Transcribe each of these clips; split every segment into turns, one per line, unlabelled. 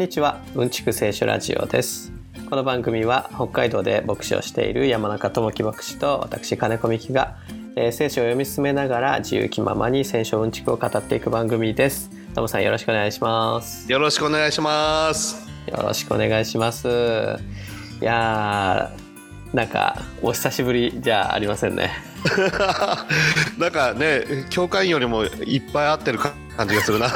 こんにちは。うんちく聖書ラジオです。この番組は北海道で牧師をしている山中智樹牧師と私金子美希が、えー、聖書を読み進めながら自由気ままに聖書うんちくを語っていく番組です。トムさんよろしくお願いします。
よろしくお願いします。
よろしくお願いします。いやなんかお久しぶりじゃありませんね。
なんかね教会員よりもいっぱい会ってる感じがするな。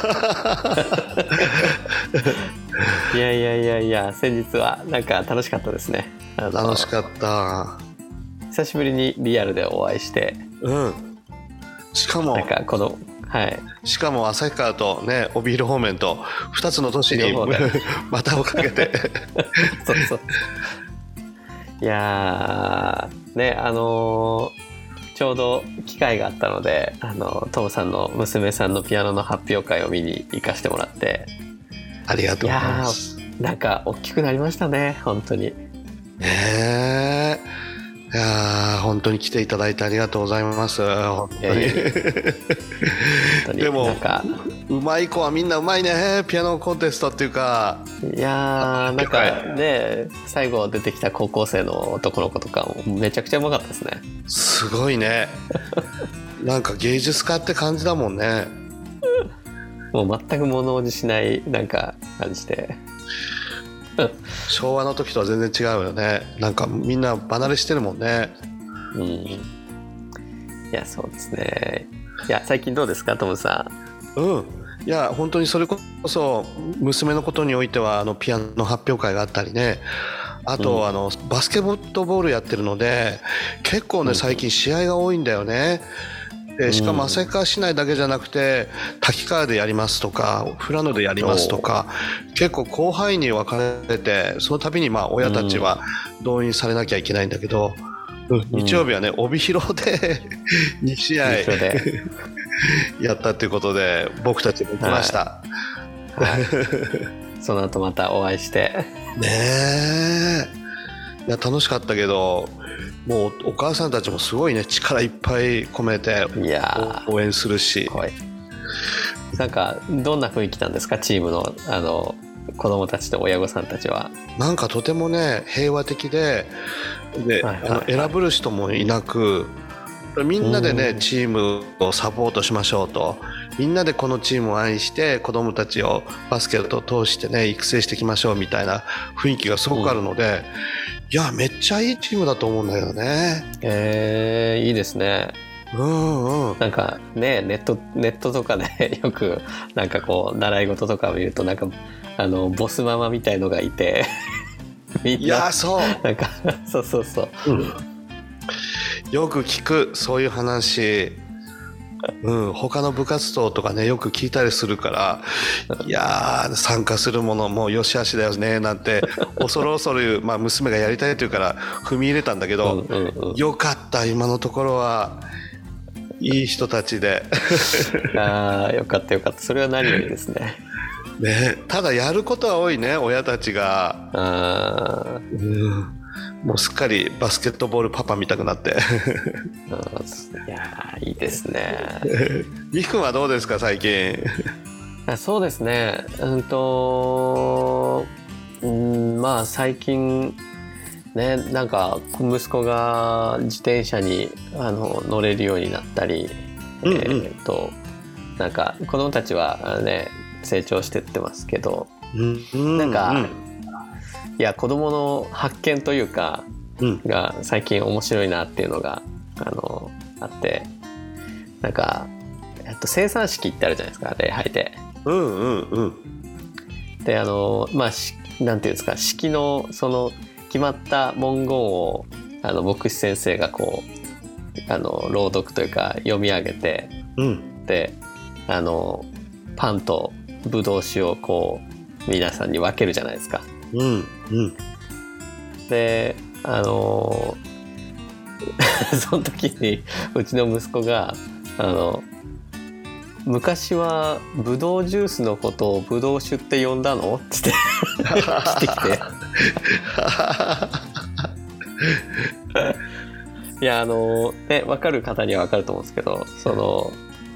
いやいやいやいや先日はなんか楽しかったですね。
楽しかった。
久しぶりにリアルでお会いして。
うん。しかも
なんかこのはい。
しかも旭川とね帯広方面と2つの都市に またをかけて。
そうそういやねあのーちょうど機会があったのであのトムさんの娘さんのピアノの発表会を見に行かせてもらって。
ありがとうございます。
なんか大きくなりましたね本当に。
ねえいや本当に来ていただいてありがとうございます。本当に。でもうまい子はみんなうまいね。ピアノコンテストっていうか。
いやーなんかね最後出てきた高校生の男の子とかもめちゃくちゃうまかったですね。
すごいね。なんか芸術家って感じだもんね。
もう全く物おじしないなんか感じで
昭和の時とは全然違うよね。なんかみんな離れしてるもんね。
うん。いやそうですね。いや最近どうですかトムさ
ん？うん。いや本当にそれこそ娘のことにおいてはあのピアノの発表会があったりね。あと、うん、あのバスケットボールやってるので結構ね最近試合が多いんだよね。でしかも旭川市内だけじゃなくて滝川でやりますとか富良野でやりますとか結構広範囲に分かれてその度にまあ親たちは動員されなきゃいけないんだけど、うん、日曜日はね帯広で 2試合 やったということで僕たちも行きました。
はいはい、その後またお会いして。
ねえ。いや楽しかったけどもうお母さんたちもすごいね力いっぱい込めて応援するし。
なんかどんな雰囲気なんですか？チームのあの子供たちと親御さんたちは。
なんかとてもね平和的でで、はいはいはい、あの選ぶる人もいなくみんなでねチームをサポートしましょうとみんなでこのチームを愛して子供たちをバスケットを通してね育成していきましょうみたいな雰囲気がすごくあるので、いやめっちゃいいチームだと思うんだよね。
えー、いいですね。
うんうん、
なんかねネットネットとかで よくなんかこう習い事とかを見るとなんかあのボスママみたいのがいて
いやそう。
なんかそうそうそう、うん、
よく聞くそういう話うん、他の部活動とかねよく聞いたりするからいや参加するものもよしあしだよねなんて 恐る恐る、まあ、娘がやりたいというから踏み入れたんだけど、うんうんうん、よかった今のところはいい人たちで。
ああよかったよかった。それは何よりですね。
ねただやることは多いね親たちが。
あ、
うんもうすっかりバスケットボールパパ見たくなって。
いやいいですね。
みくんはどうですか最近？
そうですね。うんとうんまあ最近ねなんか息子が自転車にあの乗れるようになったり、うんうん、えー、っとなんか子供たちはね成長してってますけど、
うんうん、
なんか、いや子供の発見というか、うん、が最近面白いなっていうのがあのあってなんか、えっと、生産式ってあるじゃないですか礼拝で。
うんうんうん、
であのまあなんていうんですか式のその決まった文言をあの牧師先生がこうあの朗読というか読み上げて、
うん、
であのパンとぶどう酒をこう皆さんに分けるじゃないですか。
うんうん、
であの その時にうちの息子があの昔はブドウジュースのことをブドウ酒って呼んだの？って来てきて。いやあのね分かる方には分かると思うんですけどその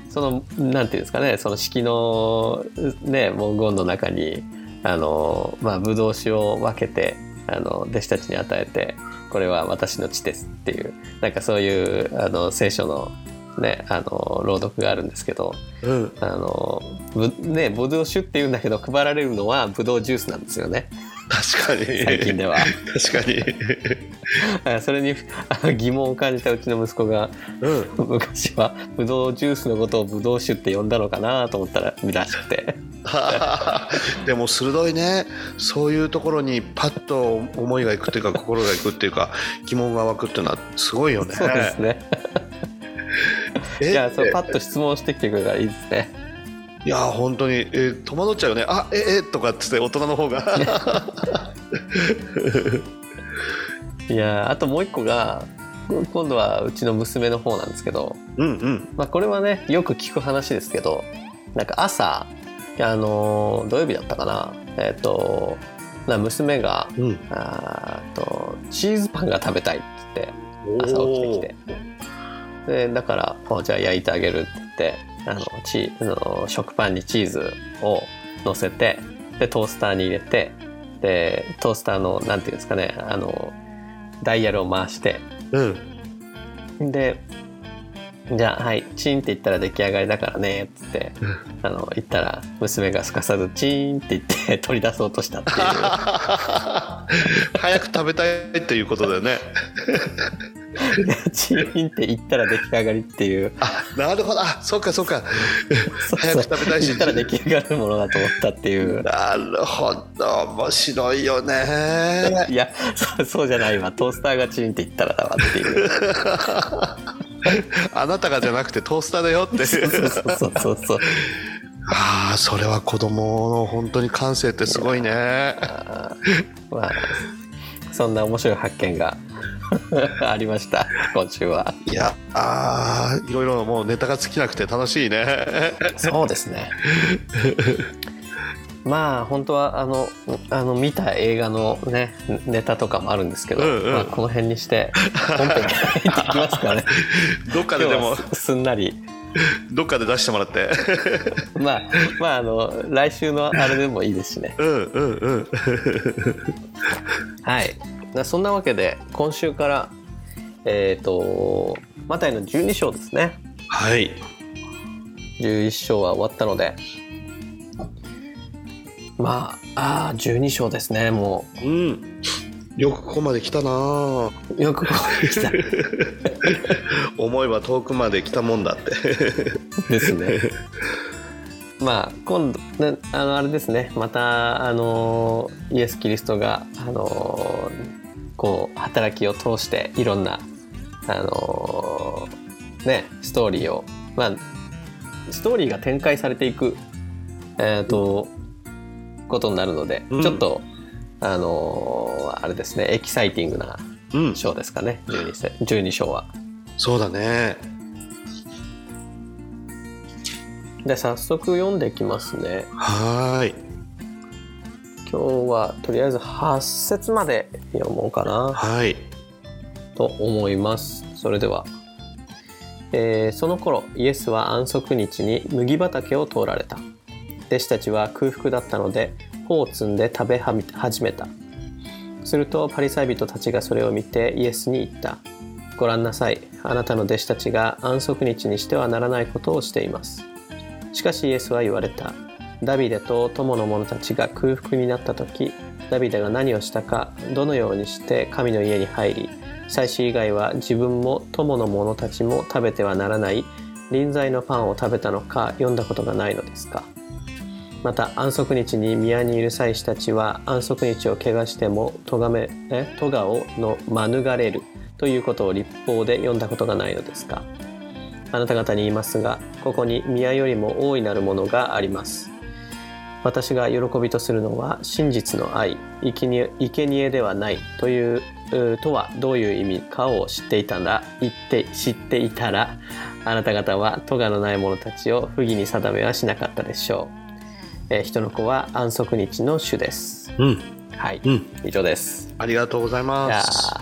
そのなんていうんですかねその式のね文言の中にあのまあブドウ酒を分けてあの弟子たちに与えてこれは私の血ですっていうなんかそういうあの聖書のねあの朗読があるんですけど
うん。
あのぶねブドウ酒っていうんだけど配られるのはブドウジュースなんですよね。
確かに。
最近では。
確かに。
あそれにあ疑問を感じたうちの息子が
うん。
昔はブドウジュースのことをブドウ酒って呼んだのかなと思ったららしくて
でも鋭いね。そういうところにパッと思いがいくっていうか心がいくっていうか疑問が湧くっていうのはすごいよね。
そうですね。
え
いやそうパッと質問してきてくれたらいいですね。
いや本当にえー戸惑っちゃうよね。あええとかっつって大人の方が。
いやあともう一個が今度はうちの娘の方なんですけど、
うんうん。
まあ、これはねよく聞く話ですけどなんか朝あの土曜日だったかな。えっ、とな娘が
うん。
あーとチーズパンが食べたいっつって朝起きてきて。でだからおじゃあ焼いてあげるって言ってあのチあの食パンにチーズを乗せてでトースターに入れてでトースターのなんていうんですかねあのダイヤルを回して。
うん。
でじゃあはいチンって言ったら出来上がりだからねっつってあの言ったら娘がすかさずチーンって言って 取り出そうとしたっていう。
早く食べたいっていうことだよね。
チーンって言ったら出来上がりっていう。
あなるほど。あそうかそうか。早く食べたいし。
言ったら出来上がるものだと思ったっていう。
なるほど。面白いよね。
いやそうじゃないわ。トースターがチンって言ったらだわっていう
あなたがじゃなくてトースターだよって。
そうそうそうそうそう。
ああそれは子供の本当に感性ってすごいね。
まあそんな面白い発見が ありました今週は。い
やあーいろいろもうネタが尽きなくて楽しいね。
そうですねまあ本当はあのあの見た映画のねネタとかもあるんですけど、
うんうん。
まあ、この辺にして本編に入っていきますかね。
どっかででも
すすんなり。
どっかで出してもらって。
まあまああの来週のあれでもいいですしね。
うんうんうん。
はい。なそんなわけで今週からえっ、とマタイの12章ですね。
はい。
11章は終わったのでまああー12章ですねも
う。ん。よくここまで来たな。あ
うよくここまで来た。
思えば遠くまで来たもんだって。
ですね。まあ今度ねあのあれですね。またあのイエス・キリストがあのこう働きを通していろんなあのねストーリーをまあストーリーが展開されていく。えっ、とことになるので、
うん。
ちょっとあのあれですねエキサイティングな
うん。
章ですかね 12, せ12章は。
そうだね。
で早速読んでいきますね。
はーい。
今日はとりあえず8節まで読もうかな。
はい。
と思います。それでは、えーその頃イエスは安息日に麦畑を通られた弟子たちは空腹だったので穂を摘んで食べ始めた。するとパリサイ人たちがそれを見てイエスに言った。ご覧なさい。あなたの弟子たちが安息日にしてはならないことをしています。しかしイエスは言われた。ダビデと友の者たちが空腹になった時ダビデが何をしたかどのようにして神の家に入り祭司以外は自分も友の者たちも食べてはならない。臨在のパンを食べたのか読んだことがないのですか。また安息日に宮にいる祭司たちは安息日を怪我しても咎めえ咎をの免れるということを立法で読んだことがないのですか？あなた方に言いますがここに宮よりも大いなるものがあります。私が喜びとするのは真実の愛生贄生贄ではないといううとはどういう意味かを知っていたら言って知っていたらあなた方は咎のない者たちを不義に定めはしなかったでしょう、えー人の子は安息日の主です。
うん。
はい、
うん。
以上です。
ありがとうございます。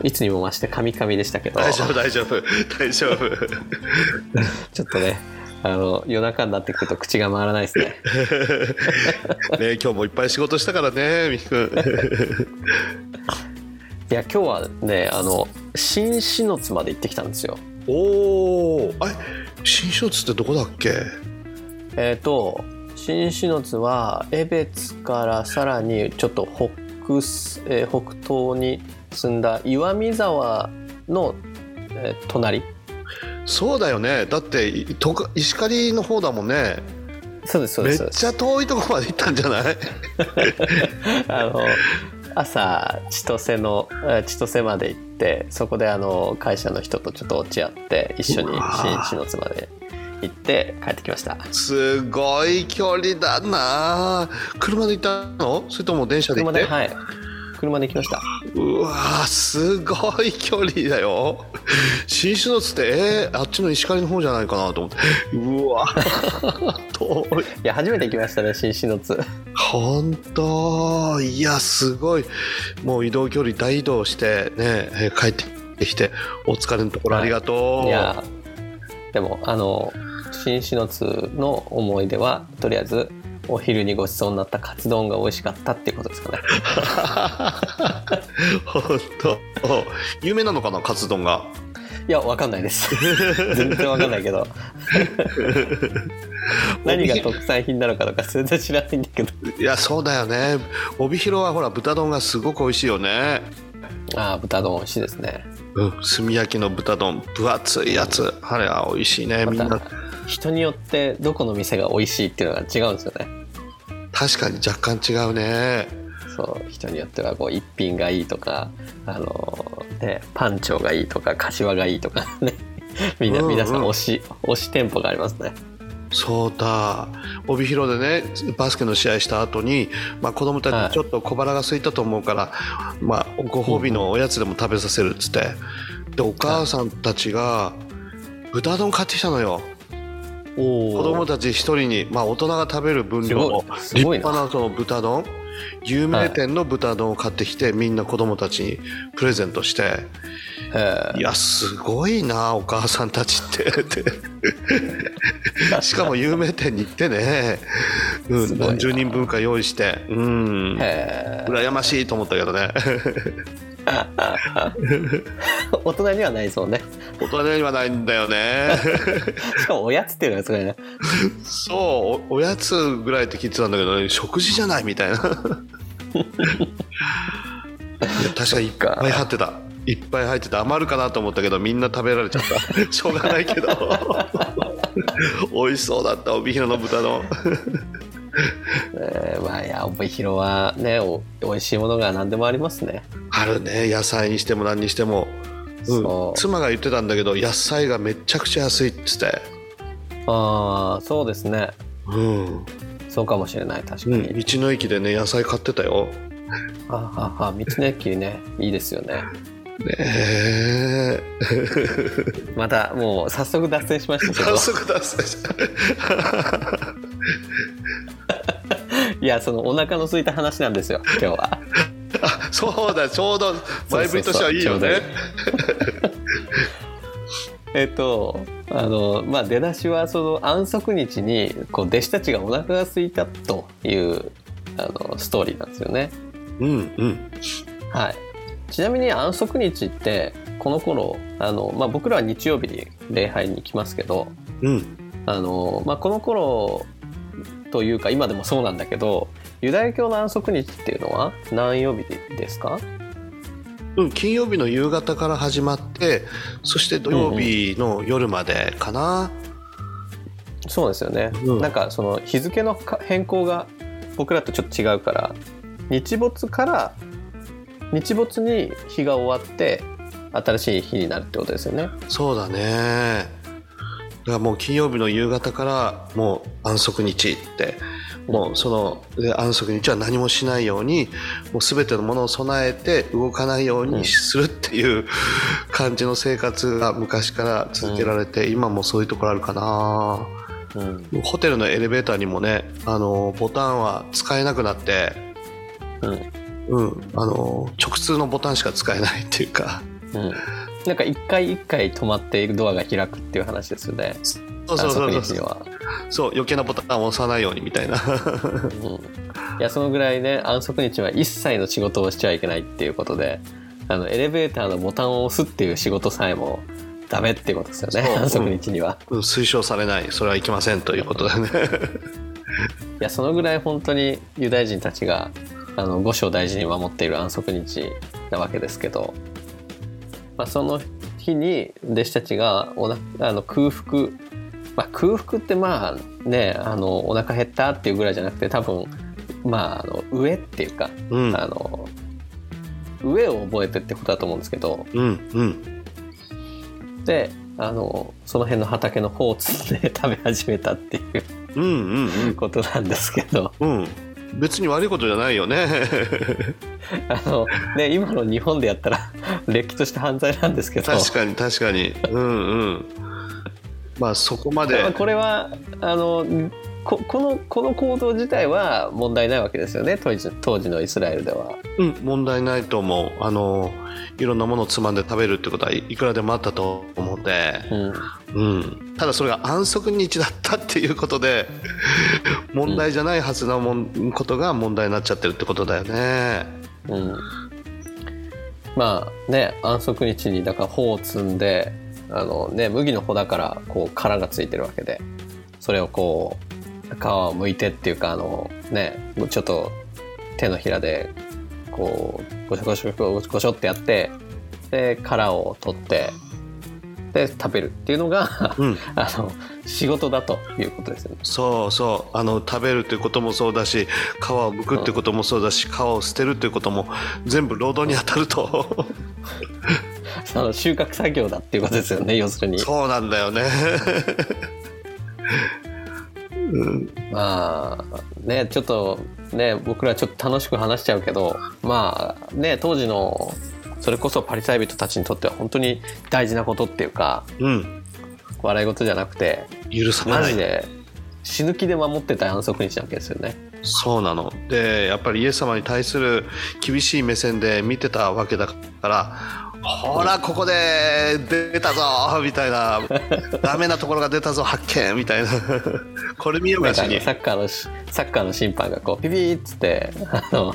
ーいつにも増してカミカミでしたけど。
大丈夫大丈夫。大丈夫。
ちょっとねあの夜中になってくると口が回らないですね。
ね今日もいっぱい仕事したからねみきくん
いや今日はねあの新篠津まで行ってきたんですよ。
おおあれ新松津ってどこだっけ？
えっ、と新篠津は江別からさらにちょっと北す、えー北東に進んだ岩見沢の、えー隣。
そうだよね。だっていとか石狩の方だもんね。
そうですそう
めっ
です。
ちゃ遠いとこまで行ったんじゃない？
あの朝千歳のえー千歳まで行ってそこであの会社の人とちょっと落ち合って一緒に新
ー
篠津まで行って帰ってきました。
すごい距離だな。車で行ったの？それとも電車で行って？
車ではい。車で行きました。
うわーすごい距離だよ。新篠津ってえー、あっちの石狩の方じゃないかなと思って。うわ遠い。
いや初めて行きましたね新篠津
本当？いやすごい。もう移動距離大移動してねえー帰ってきてお疲れのところありがとう、
いやでもあの新篠津の思い出はとりあえずお昼にごちそうになったカツ丼が美味しかったっていうことですかね。
本当。有名なのかなカツ丼が？
いやわかんないです。全然わかんないけど。何が特産品なのかとか全然知らないんだけど。
いやそうだよね。帯広はほら豚丼がすごく美味しいよね。
ああ豚丼美味しいですね。
うん炭焼きの豚丼。分厚いやつ。あれは美味しいねみんな
人によってどこの店が美味しいっていうのが違うんですよね。
確かに若干違うね。
そう人によってはこう一品がいいとかあのねパンチョがいいとか柏がいいとか ね。みんな
うんうん。
皆さん推し推し店舗がありますね。
そうだ。帯広でねバスケの試合した後に、まあ、子供たちちょっと小腹が空いたと思うから、まあ、ご褒美のおやつでも食べさせるっつって。でお母さんたちが豚丼買ってきたのよ。
お
子供たち一人に、まあ、大人が食べる分量の立派なその豚丼有名店の豚丼を買ってきて、みんな子供たちにプレゼントして
え
いやすごいなお母さんたちって。っ てしかも有名店に行ってね、うん、何十人分か用意して。うん。羨ましいと思ったけどね
大人にはないそうね。
大人にはないんだよね。
しかもおやつっていうのがすごいね。
そうおおやつぐらいって聞いてたんだけど、ね、食事じゃないみたいな。いや確かにいっぱい入ってた。いっぱい入ってた余るかなと思ったけどみんな食べられちゃった。しょうがないけど。美味しそうだった帯広の豚丼
えーまあいや帯広はねお美味しいものが何でもありますね。
あるね。野菜にしても何にしても、うん。
そ、う。
妻が言ってたんだけど野菜がめちゃくちゃ安いっつって。
ああそうですね。
うん、
そうかもしれない確か
うん、
に、
道の駅でね野菜買ってたよ。
あはは道の駅ねいいですよね
ね。え
またもう早速脱線しましたけど。
早速出す
いやそのお腹の空いた話なんですよ今日は。
あそうだちょうど前振りとしてはいいよね。
えっとあのまあ出だしはその安息日にこう弟子たちがお腹が空いたというあのストーリーなんですよね。
うんうん。
はいちなみに安息日ってこの頃あの、まあ、僕らは日曜日に礼拝に行きますけど
うん。
あの、まあ、この頃というか今でもそうなんだけどユダヤ教の安息日っていうのは何曜日ですか？
うん、金曜日の夕方から始まってそして土曜日の夜までかな、
そうですよね、
うん。
なんかその日付のか変更が僕らとちょっと違うから日没から日没に日が終わって新しい日になるってことですよね。
そうだね。だからもう金曜日の夕方からもう安息日ってもうそので安息日は何もしないようにもう全てのものを備えて動かないようにするっていう感じの生活が昔から続けられて、今もそういうところあるかな。
うん。
ホテルのエレベーターにもねあのボタンは使えなくなって、
うん
うん、あの直通のボタンしか使えないっていうか。
うん。なんか一回一回止まっているドアが開くっていう話ですよね。
そうそうそう
安息日には。
そう余計なボタンを押さないようにみたいな。
うん。いやそのぐらいね安息日は一切の仕事をしちゃいけないっていうことであのエレベーターのボタンを押すっていう仕事さえもダメっていうことですよね
そう。
安息日には。
うん推奨されない。それはいけませんということだね。
いやそのぐらい本当にユダヤ人たちがあの五章大事に守っている安息日なわけですけど、まあ、その日に弟子たちがおなあの空腹、まあ、空腹ってまあねあのお腹減ったっていうぐらいじゃなくて多分まああの上っていうか、
うん。
あの上を覚えてってことだと思うんですけど
うんうん。
であのその辺の畑の方を摘んで食べ始めたっていう
うんうんうん。
ことなんですけど。
うん別に悪いことじゃないよね。
あのね、今の日本でやったられっきとした犯罪なんですけど。
確かに確かに。うんうん。まあそこまで。
これはあのここのこの行動自体は問題ないわけですよね当時当時のイスラエルでは。
うん問題ないと思う。あのいろんなものをつまんで食べるってことはいいくらでもあったと思うんで、
うん。
うん、ただそれが安息日だったっていうことで問題じゃないはずのもんことが問題になっちゃってるってことだよね。
うん、まあね安息日にだから穂を摘んであの、ね、麦の穂だからこう殻がついてるわけでそれをこう皮を剥いてっていうかあのねちょっと手のひらでこうゴショゴショゴショゴショってやってで殻を取ってで食べるっていうのが
うん、
あの仕事だということですよね。
そうそうあの食べるっていうこともそうだし皮を剥くってこともそうだし皮を捨てるっていうことも全部労働に当たると
あの収穫作業だっていうことですよね要するに。
そうなんだよね。うん
まあねちょっとね僕らちょっと楽しく話しちゃうけどまあね当時のそれこそパリサイ人たちにとっては本当に大事なことっていうか
うん、
笑い事じゃなくて
許さない。
マジで死ぬ気で守ってた安息日なわけですよね。
そうなの。でやっぱりイエス様に対する厳しい目線で見てたわけだからほらここで出たぞみたいな。ダメなところが出たぞ発見みたいな。これ見よ
なんかあの
がしに。
サッカーのしサッカーの審判がこうピピーっつってあの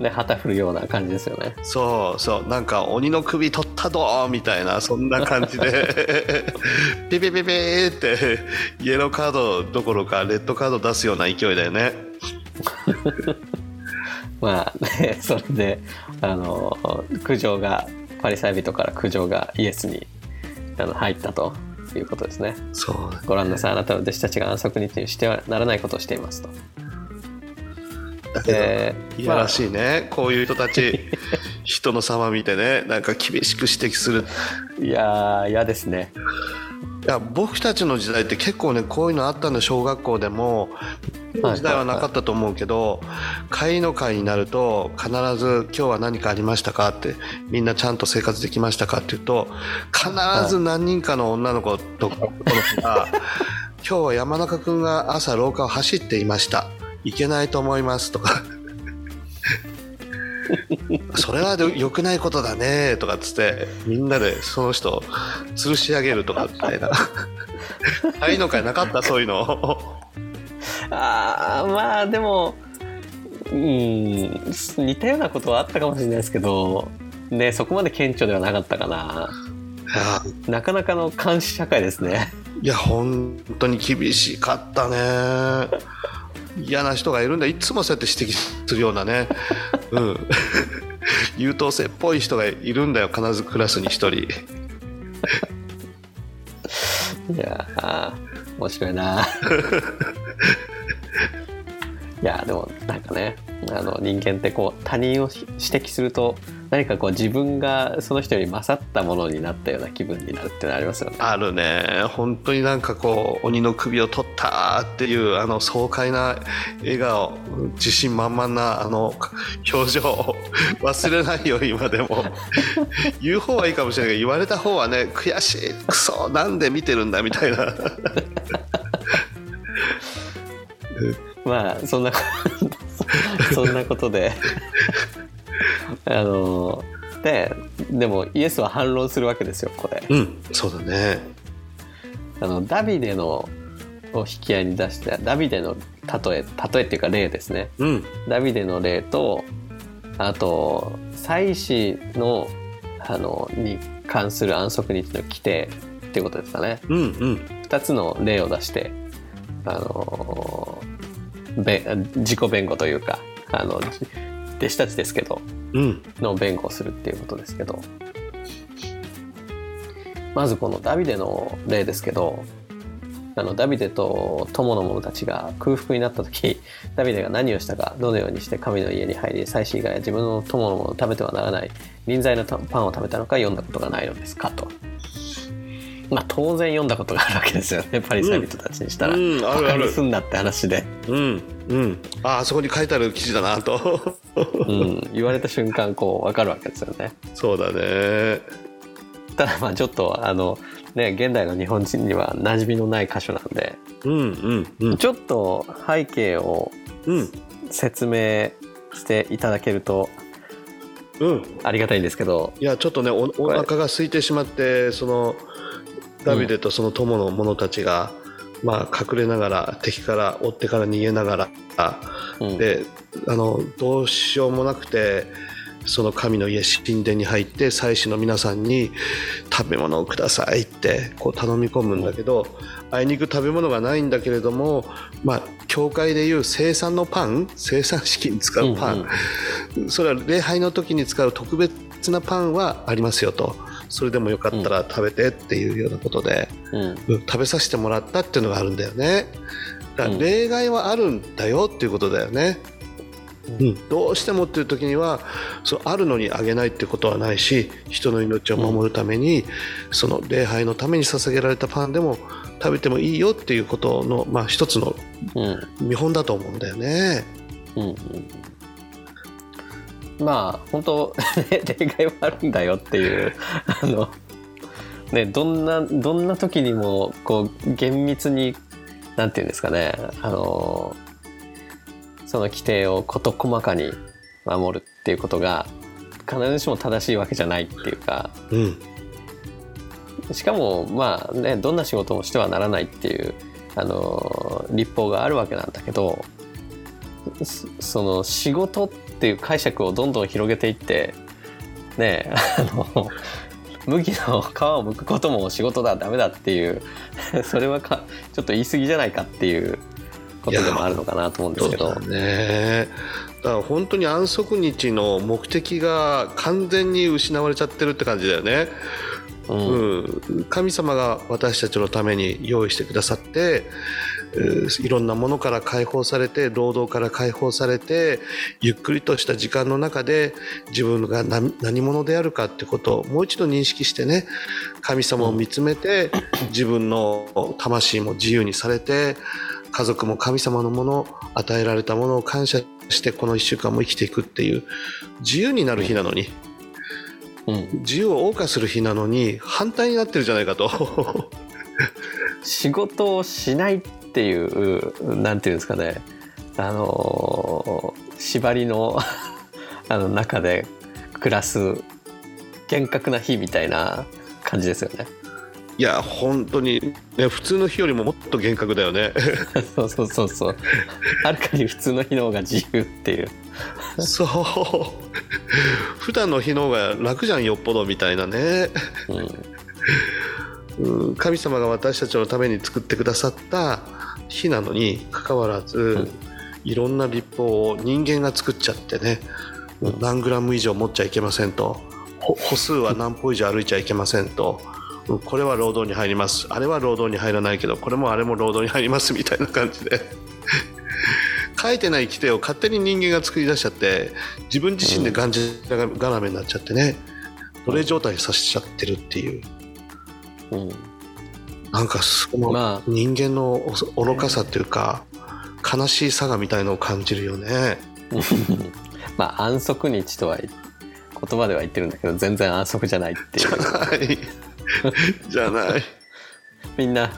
ね旗振るような感じですよね。
そうそうなんか鬼の首取ったぞみたいなそんな感じで ピピピピーってイエローカードどころかレッドカード出すような勢いだよね
まあねそれであの苦情がパリサイ人から苦情がイエスにあの入ったということですね。
そう
ご覧なさいあなたの弟子たちが安息日にしてはならないことをしていますと。
だけど
で
いやらしいね、こういう人たち 人の様見てねなんか厳しく指摘する。
いやー嫌ですね。
いや僕たちの時代って結構ねこういうのあったんだ。小学校でも
はい
時代はなかったと思うけど会の会になると必ず「今日は何かありましたか?」ってみんなちゃんと生活できましたかって言うと必ず何人かの女の子と男の子が「今日は山中君が朝廊下を走っていましたいけないと思います」とか。それは良くないことだねとかっつってみんなでその人吊るし上げるとかみたいな。会の会なかったそういうの。
あーまあでもうん似たようなことはあったかもしれないですけどねそこまで顕著ではなかったかな。なかなかの監視社会ですね。
いや本当に厳しかったね嫌な人がいるんだ。いつもそうやって指摘するようなね。うん。優等生っぽい人がいるんだよ。必ずクラスに一人。
いやー面白いな。いやでもなんかねあの人間ってこう他人を指摘すると何かこう自分がその人より勝ったものになったような気分になるってのありますよね。
あるね。本当になんかこう鬼の首を取ったっていうあの爽快な笑顔自信満々なあの表情忘れないよ今でも。言う方はいいかもしれないけど言われた方はね悔しいクソなんで見てるんだみたいな
まあそんな そんなことで。あのででもイエスは反論するわけですよここで。
うんそうだね。
あのダビデのを引き合いに出してダビデの例え例えっていうか例ですね。
うん。
ダビデの例とあと祭司のあのに関する安息日の規定っていうことですかね。
うんうん。
2つの例を出してあのべ自己弁護というかあのじ弟子たちですけど
うん
の弁護をするっていうことですけどまずこのダビデの例ですけどあのダビデと友の者たちが空腹になった時ダビデが何をしたかどのようにして神の家に入り祭司以外は自分の友の者を食べてはならない臨在のパンを食べたのか読んだことがないのですかと。まあ当然読んだことがあるわけですよね。パリサイ人たちにしたら。
うんあるあ
バカに
る
すんなって話で、
うんうん。ああそこに書いてある記事だなと。
うん、言われた瞬間こう分かるわけですよね。
そうだね。
ただまあちょっとあのね現代の日本人には馴染みのない箇所なんで。
うんうんうん。
ちょっと背景を
うん。
説明していただけると
うん。
ありがたいんですけど。
いやちょっとねおお
れ
腹が空いてしまってそのダビデとその友の者たちが、まあ、隠れながら敵から追ってから逃げながら、
うん。
であのどうしようもなくてその神の家神殿に入って祭司の皆さんに食べ物をくださいってこう頼み込むんだけど、あいにく食べ物がないんだけれども、まあ、教会でいう生産のパン生産式に使うパン、それは礼拝の時に使う特別なパンはありますよとそれでもよかったら食べてっていうようなことで、
うん。
うん食べさせてもらったっていうのがあるんだよね。だから
うん。
例外はあるんだよっていうことだよね、うん、どうしてもっていう時にはそうあるのにあげないってことはないし人の命を守るために、その礼拝のために捧げられたパンでも食べてもいいよっていうことの、まあ、一つの
うん。
見本だと思うんだよね。
うんうんまあ本当 例外はあるんだよっていうあのねどんなどんな時にもこう厳密になんていうんですかねあのその規定を事細かに守るっていうことが必ずしも正しいわけじゃないっていうか
うん。
しかもまあねどんな仕事もしてはならないっていうあの立法があるわけなんだけどそその仕事ってていう解釈をどんどん広げていってねあの麦の皮を剥くことも仕事だダメだっていうそれはかちょっと言い過ぎじゃないかっていうことでもあるのかなと思うんですけど。
ねだから本当に安息日の目的が完全に失われちゃってるって感じだよね。
うん、
神様が私たちのために用意してくださっていろんなものから解放されて労働から解放されてゆっくりとした時間の中で自分が何何者であるかってことをもう一度認識してね神様を見つめて自分の魂も自由にされて家族も神様のもの与えられたものを感謝してこの1週間も生きていくっていう自由になる日なのに。
うん、
自由を謳歌する日なのに反対になってるじゃないかと。
仕事をしないっていうなんていうんですかね。あの縛りの あの中で暮らす厳格な日みたいな感じですよね。
いや本当に、ね、普通の日よりももっと厳格だよね。
そうそうそうそう。はるかに普通の日の方が自由っていう。
そう。普段の日の方が楽じゃんよっぽどみたいなね、
うん。
うん、神様が私たちのために作ってくださった日なのにかかわらず、
ん。
いろんな立法を人間が作っちゃってね、
うん。
何グラム以上持っちゃいけませんと。ほ歩数は何歩以上歩いちゃいけませんと。うんこれは労働に入ります。あれは労働に入らないけどこれもあれも労働に入りますみたいな感じで。書いてない規定を勝手に人間が作り出しちゃって自分自身でがんじががらめになっちゃってね奴隷状態にさせちゃってるっていう。
うん。
なんかその
まあ。
人間のお愚かさっていうか悲しいさがみたいのを感じるよね。
まあ安息日とは言葉では言ってるんだけど全然安息じゃないってい
じゃ
う
ない じゃない。
みんな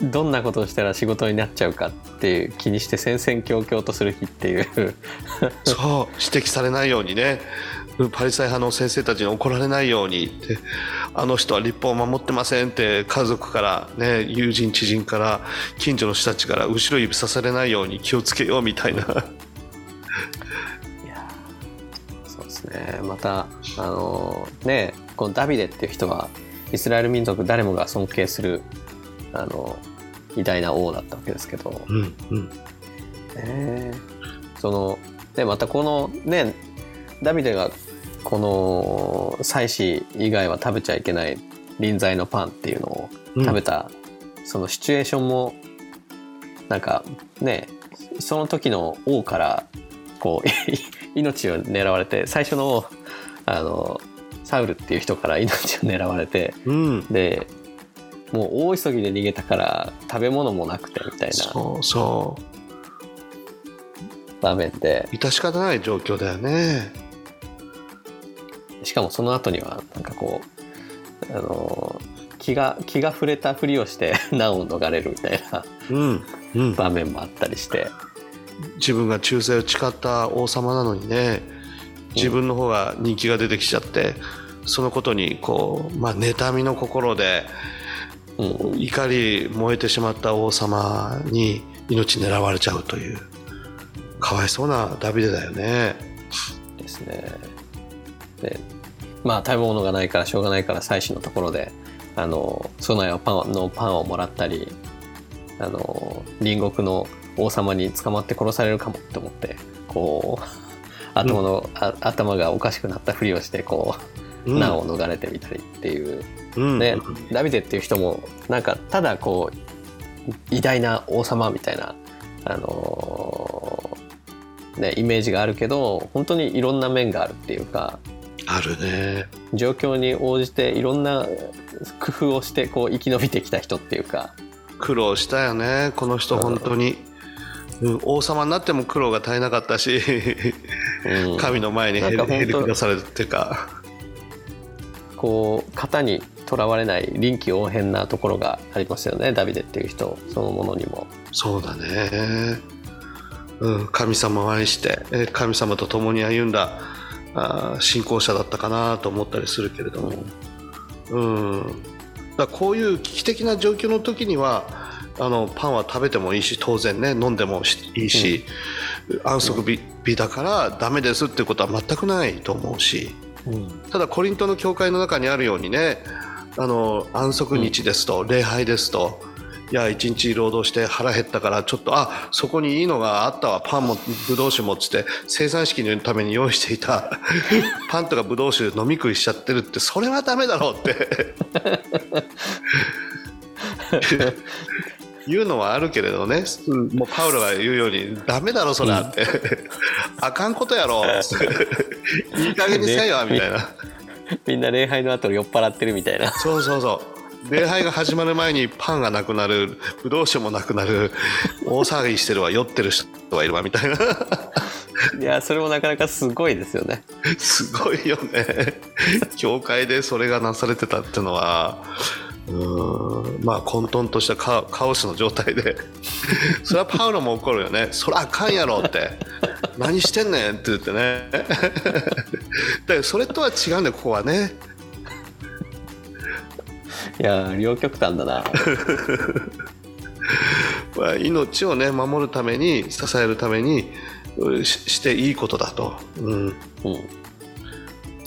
どんなことをしたら仕事になっちゃうかっていう気にして戦々恐々とする日っていう。
そう指摘されないようにね。パリサイ派の先生たちに怒られないようにって。あの人は立法を守ってませんって家族からね友人知人から近所の人たちから後ろ指さされないように気をつけようみたいな。
いやそうですね。またあのねこのダビデっていう人はイスラエル民族誰もが尊敬するあの偉大な王だったわけですけど、
うんうん。
ねそのでまたこのねダビデがこの祭司以外は食べちゃいけない臨在のパンっていうのを食べた、そのシチュエーションもなんかねその時の王からこう 命を狙われて最初のあのサウルっていう人から命を狙われて
うん。
でもう大急ぎで逃げたから食べ物もなくてみたいな
そうそ
場面で。
う致し方ない状況だよね。
しかもその後にはなんかこうあの気が気が触れたふりをして 難を逃れるみたいな
うんうん。
場面もあったりして。
自分が忠誠を誓った王様なのにね自分の方が人気が出てきちゃって、そのことにこう、まあ、妬みの心で
うん。
怒り燃えてしまった王様に命狙われちゃうというかわいそうなダビデだよね。
ですね。でまあ食べ物がないからしょうがないから祭司のところであの備えをパンのパンをもらったりあの隣国の王様に捕まって殺されるかもって思ってこう頭の、あ頭がおかしくなったふりをしてこう
うん。
難を逃れてみたりっていう、
うん。
でダビデっていう人もなんかただこう偉大な王様みたいなあのーねイメージがあるけど本当にいろんな面があるっていうか
あるね。
状況に応じていろんな工夫をしてこう生き延びてきた人っていうか。
苦労したよねこの人本当に、うん、王様になっても苦労が絶えなかったし
うん。
神の前にへり
なんか本当
へり下されるっていうか。
こう型にとらわれない臨機応変なところがありますよねダビデっていう人そのものにも。
そうだね、うん、神様を愛してえ神様と共に歩んだあー信仰者だったかなと思ったりするけれども、うん、だこういう危機的な状況の時にはあのパンは食べてもいいし当然ね飲んでもしいいし、安息日日だからダメですってことは全くないと思うし
うん
ただコリントの教会の中にあるようにねあの安息日ですと、礼拝ですといや一日労働して腹減ったからちょっとあそこにいいのがあったわパンもブドウ酒もっつって生産式のために用意していた パンとかブドウ酒飲み食いしちゃってるってそれはダメだろうって言うのはあるけれどね、うんもうパウロが言うようにダメだろそれはって、あかんことやろいい加減にせえよみたいな。
みんな礼拝の後酔っ払ってるみたいな。
そうそうそう。礼拝が始まる前にパンがなくなる、ブドウ酒もなくなる、大騒ぎしてるわ、酔ってる人がいるわみたいな。
いやそれもなかなかすごいですよね。
すごいよね。教会でそれがなされてたってのは、うーんまあ混沌としたカカオスの状態で、それはパウロも怒るよね。そらあかんやろって。何してんねんって言ってね。だそれとは違うんだよ、ここはね。
いや両極端だな。
まあ命をね守るために支えるためにうししていいことだと、うん、
うん。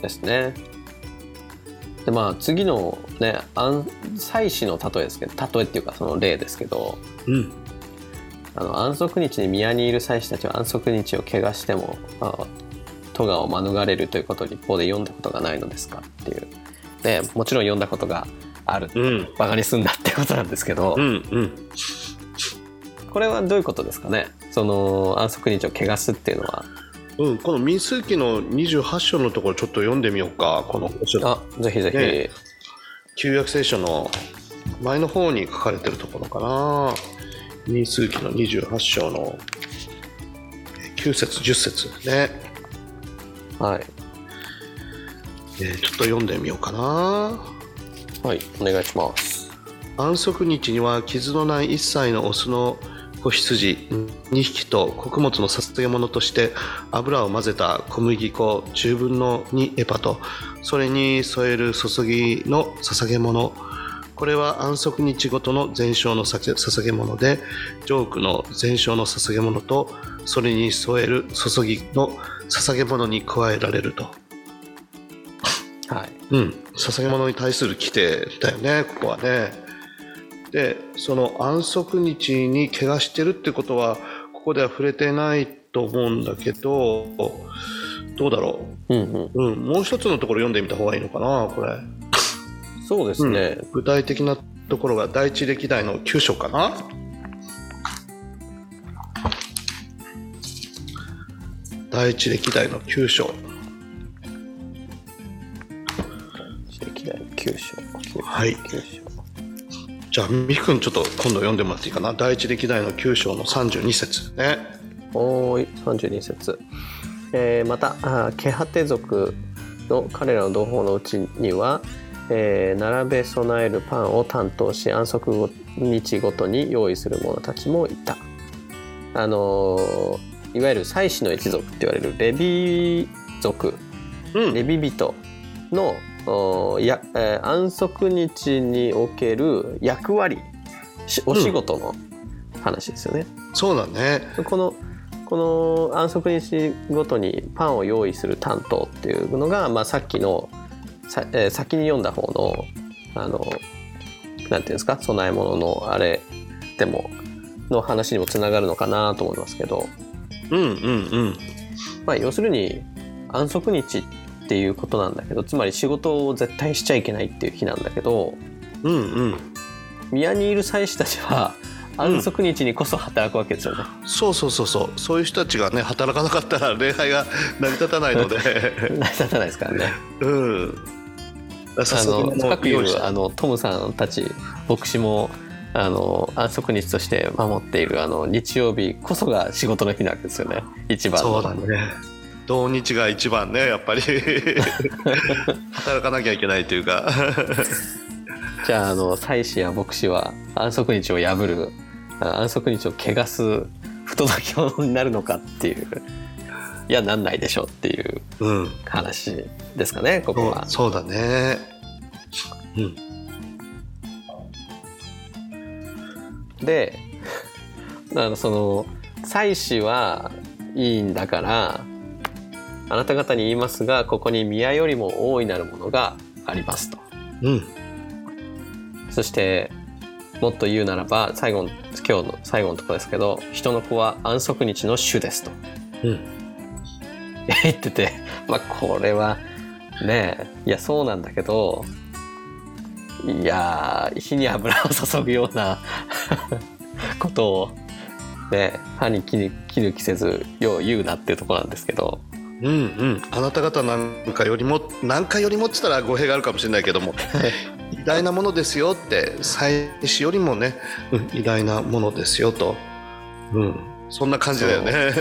ですね。でまあ次のね安祭祀の例えですけど例えっていうかその例ですけど
うん、
あの安息日に宮にいる祭司たちは安息日を怪我しても、まあ、咎を免れるということを一方で読んだことがないのですかっていう。でもちろん読んだことがある。
うん。
バカにすんだってことなんですけど、
うんうん。
これはどういうことですかね？その安息日を汚すっていうのは
うん、この民数記の28章のところちょっと読んでみようかこの
あぜひぜひ、
ね旧約聖書の前の方に書かれてるところかな。民数記の28章の9節10節。ね、
はい。
えーちょっと読んでみようかな。
はいお願いします。
安息日には傷のない1歳のオスの子羊2匹と穀物の捧げ物として油を混ぜた小麦粉10分の2エパとそれに添える注ぎの捧げ物これは安息日ごとの全焼の捧げ物でジョークの全焼の捧げ物とそれに添える注ぎの捧げ物に加えられると。
はい。
うん。捧げ物に対する規定だよね、ここはね。で、その安息日に怪我してるってことは、ここでは触れてないと思うんだけど、どうだろ
う？うん、
うん、うん。もう一つのところ読んでみた方がいいのかな、これ。
そうですね、
うん、具体的なところが第一歴代の9章かな？第一歴代の9章
歴代の9章
はいじゃあ美くんちょっと今度読んでもらっていいかな？第一歴代の9章の32節ね。
おい32節。えー、またケハテ族の彼らの同胞のうちにはえー、並べ備えるパンを担当し安息日ごとに用意する者たちもいた。あのー、いわゆる祭司の一族って言われるレビ族、うん、レビ人のや、えー、安息日における役割お仕事の話ですよね。
うん、そうだね。
このこの安息日ごとにパンを用意する担当っていうのが、まあ、さっきのさ、えー、先に読んだ方のあのなんていうんですか供え物のあれでもの話にもつながるのかなと思いますけど。
うんうんうん。
まあ要するに安息日っていうことなんだけどつまり仕事を絶対しちゃいけないっていう日なんだけど
うんうん。
宮にいる祭司たちは安息日にこそ働くわけですよね、
うん、そうそうそうそう。そういう人たちがね働かなかったら礼拝が成り立たないので。
成り立たないですからね。
うん。
あの深く言うあのトムさんたち牧師もあの安息日として守っているあの日曜日こそが仕事の日なわけですよね。一番
そうだね土日が一番ねやっぱり。働かなきゃいけないというか。
じゃああの祭司や牧師は安息日を破る安息日を汚す不届き者になるのかっていう。いやなんないでしょっていう話ですかね、うん、ここは。
そうだね。うん。
であのその祭祀はいいんだからあなた方に言いますがここに宮よりも大いなるものがありますと。
うん、
そしてもっと言うならば最後の今日の最後のところですけど人の子は安息日の主ですと。
うん
言ってて、まあこれはねいやそうなんだけど、いや火に油を注ぐような ことをね歯に切る気せずよう言うなっていうとこなんですけど。
うんうん。あなた方なんかよりも何かよりもっつったら語弊があるかもしれないけども偉大なものですよって祭司よりもね、うん、偉大なものですよと、うん、そんな感じだよね。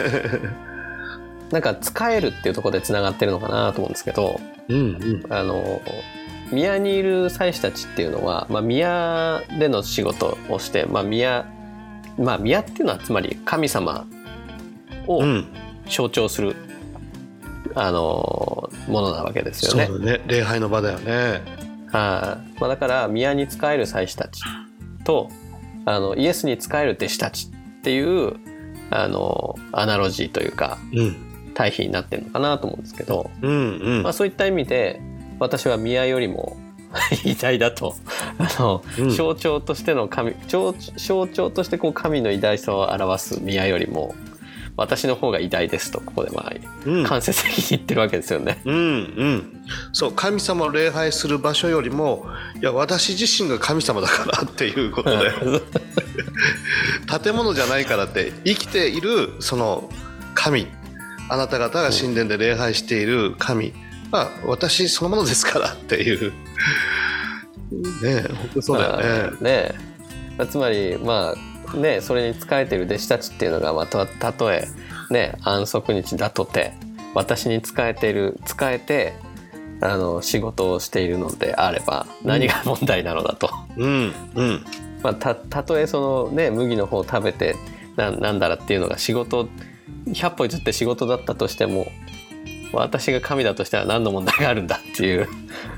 なんか使えるっていうところでつながってるのかなと思うんですけど、
うんうん、
あの宮にいる祭司たちっていうのは、まあ、宮での仕事をして、まあ、宮まあ宮っていうのはつまり神様を象徴する、うん、あのものなわけですよね。
そうだね。礼拝の場だよね。
はあまあ、だから宮に仕える祭司たちとあのイエスに仕える弟子たちっていうあのアナロジーというか、
うん、
対比になってるのかなと思うんですけど、
うんうん。
まあ、そういった意味で私は宮よりも 偉大だとあの、うん、象徴としての神象徴としてこう神の偉大さを表す宮よりも私の方が偉大ですとここでまあ、うん、間接的に言ってるわけですよね。
うんうん。そう神様を礼拝する場所よりもいや私自身が神様だからっていうことで。建物じゃないからって生きているその神。あなた方が神殿で礼拝している神。は私そのものですからっていう。ね本当そうだよね。
ねつまりまあねそれに仕えている弟子たちっていうのが、まあ、たたとえね安息日だとて私に仕えている仕えてあの仕事をしているのであれば何が問題なのだと、
うんうん。
まあ、たたとえそのね麦の方を食べてななんだらっていうのが仕事100歩譲って仕事だったとしても私が神だとしたら何の問題があるんだっていう、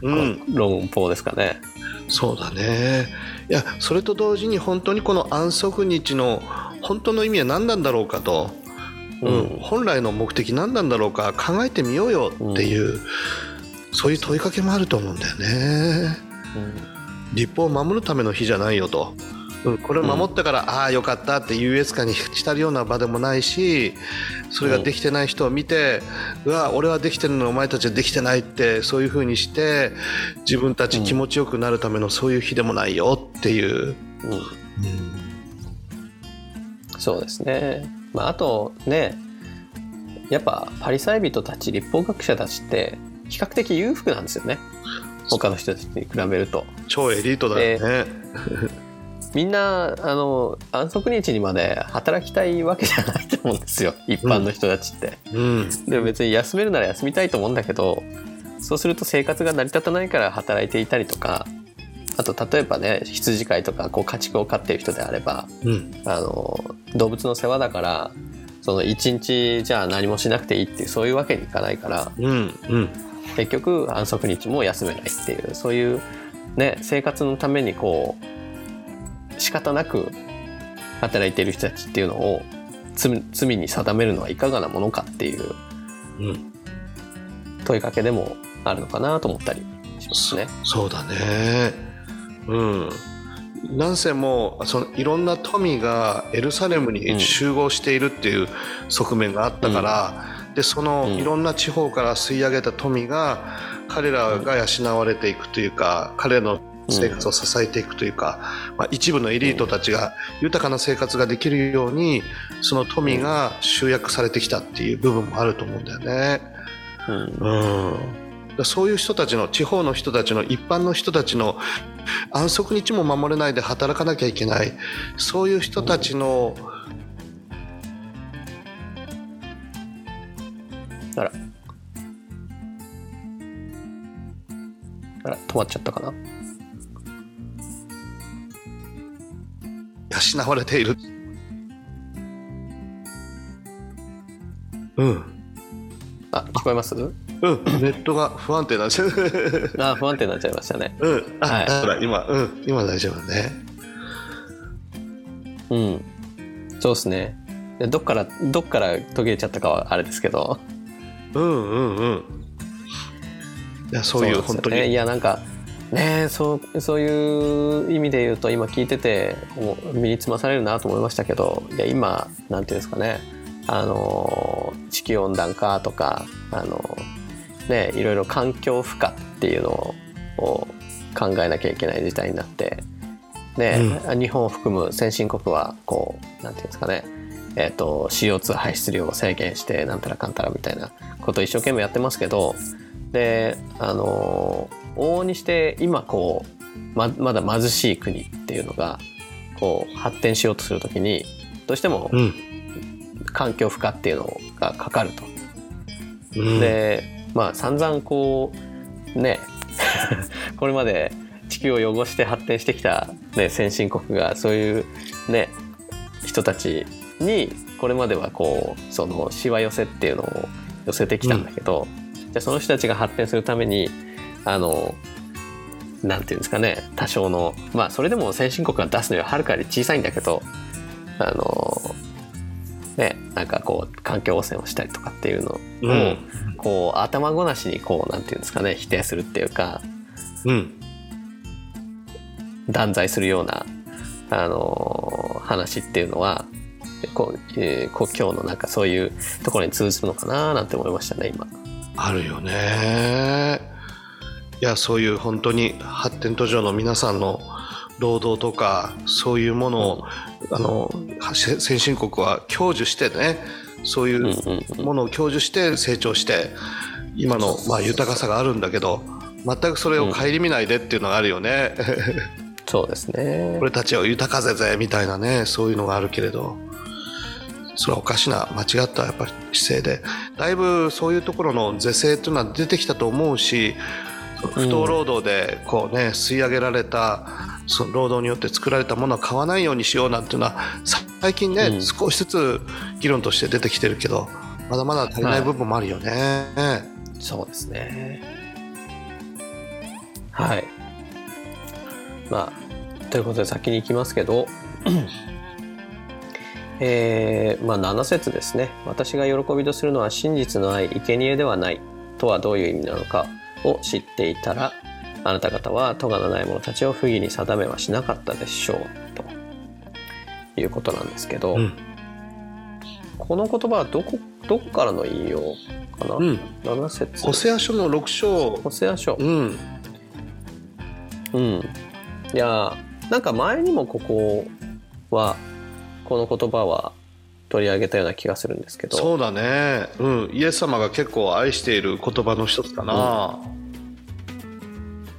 うん。
論法ですかね。
そうだねいやそれと同時に本当にこの安息日の本当の意味は何なんだろうかと、うん
うん
本来の目的何なんだろうか考えてみようよっていう、そういう問いかけもあると思うんだよね。立法を守るための日じゃないよと。うん。これを守ったから、ああよかったって優越感に浸るような場でもないしそれができてない人を見て、うわ俺はできてるのにお前たちはできてないってそういう風にして自分たち気持ちよくなるためのそういう日でもないよっていう、
うん。うん。そうですね。まあ、あとねやっぱパリサイ人たち立法学者たちって比較的裕福なんですよね。他の人たちに比べると。
超エリートだよね。
みんなあの安息日にまで働きたいわけじゃないと思うんですよ。一般の人たちって。
うん。
で別に休めるなら休みたいと思うんだけどそうすると生活が成り立たないから働いていたりとかあと例えばね羊飼いとかこう家畜を飼っている人であれば
うん。
あの動物の世話だからその一日じゃあ何もしなくていいっていうそういうわけにいかないから
うんうん。
結局安息日も休めないっていうそういうね生活のためにこう仕方なく働いている人たちっていうのを罪罪に定めるのはいかがなものかっていう
うん
問いかけでもあるのかなと思ったりしますね。
そうだね。うん。なんせもうそのいろんな富がエルサレムに集合しているっていう側面があったから、でその
うん
いろんな地方から吸い上げた富が彼らが養われていくというか彼の生活を支えていくというか、まあ、一部のエリートたちが豊かな生活ができるようにその富が集約されてきたっていう部分もあると思うんだよね。
うん。
うん、そういう人たちの地方の人たちの一般の人たちの安息日も守れないで働かなきゃいけない。そういう人たちの、
あら。あら止まっちゃったかな？
養われている。うん、
あ聞こえます？
うん、ネットが不安定なんですよ。
あ不安定になっちゃいましたね。
うん、あ、
はい
ほら今、うん、今大丈夫ね。
うんそうですねでどっからどっから途切れちゃったかはあれですけど
うんうんうん。いや、そういう
ですよ
本当
ね、い
に。
やなんかねそうそういう意味で言うと今聞いてて身につまされるなと思いましたけどいや今なんていうんですかねあの地球温暖化とかあのねいろいろ環境負荷っていうのを考えなきゃいけない事態になってね、日本を含む先進国はこうなんていうんですかねえー、と CO2 排出量を制限してなんたらかんたらみたいなことを一生懸命やってますけどであの往々にして今こうままだ貧しい国っていうのがこう発展しようとするときにどうしても
うん。
環境負荷っていうのがかかると。
うん、
でまあ散々こうね これまで地球を汚して発展してきた、ね、先進国がそういうね人たちにこれまではこうそのしわ寄せっていうのを寄せてきたんだけど、じゃあその人たちが発展するためにあのなんていうんですかね多少のまあそれでも先進国が出すのははるかより小さいんだけどあのねなんかこう環境汚染をしたりとかっていうのを、
うん。
こう頭ごなしにこうなんていうんですかね否定するっていうか
うん。
断罪するようなあの話っていうのはこう、えーこう今日のなんかそういうところに通ずるのかななんて思いましたね今。
あるよね。いや、そういう本当に発展途上の皆さんの労働とか、そういうものを、あの、先進国は享受してね、そうい
うん
う
うんうん
ものを享受して成長して、今の、まあ、豊かさがあるんだけど、全くそれを顧みないでっていうのがあるよね。
そうですね。
俺たちは豊かぜぜみたいなね、そういうのがあるけれど。それはおかしな間違ったやっぱり姿勢でだいぶそういうところの是正というのは出てきたと思うし不当労働でこうね吸い上げられたその労働によって作られたものは買わないようにしようなんていうのは最近ね、うん、少しずつ議論として出てきてるけどまだまだ足りない部分もあるよね。
はい、そうですね。はい。まあということで先に行きますけど えー、まあ7節ですね。私が喜びとするのは真実の愛生贄ではないとはどういう意味なのかを知っていたらあなた方は咎のない者たちを不義に定めはしなかったでしょうということなんですけど、うん、この言葉はどこどこからの引用かな、うん、7節。
ホセア書の6章。
ホセア書。うん。うん。いやなんか前にもここはこの言葉は取り上げたような気がするんですけど。
そうだね。うん。イエス様が結構愛している言葉の一つかな、うん。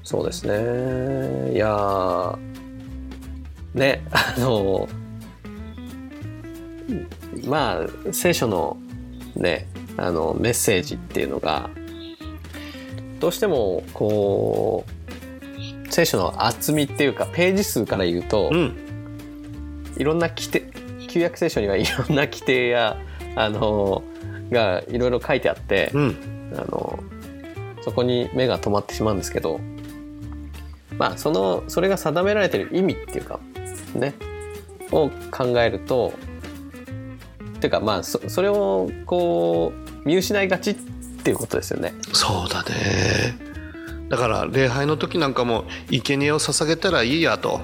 そうですね。いやねあのまあ聖書のねあのメッセージっていうのがどうしてもこう聖書の厚みっていうかページ数から言うと、うん、いろんな規定旧約聖書にはいろんな規定やあのがいろいろ書いてあって、うん、あのそこに目が止まってしまうんですけどまあそのそれが定められてる意味っていうかねを考えるとっていうかまあそそれをこう見失いがちっていうことですよね。
そうだね。だから礼拝の時なんかも生贄を捧げたらいいやと、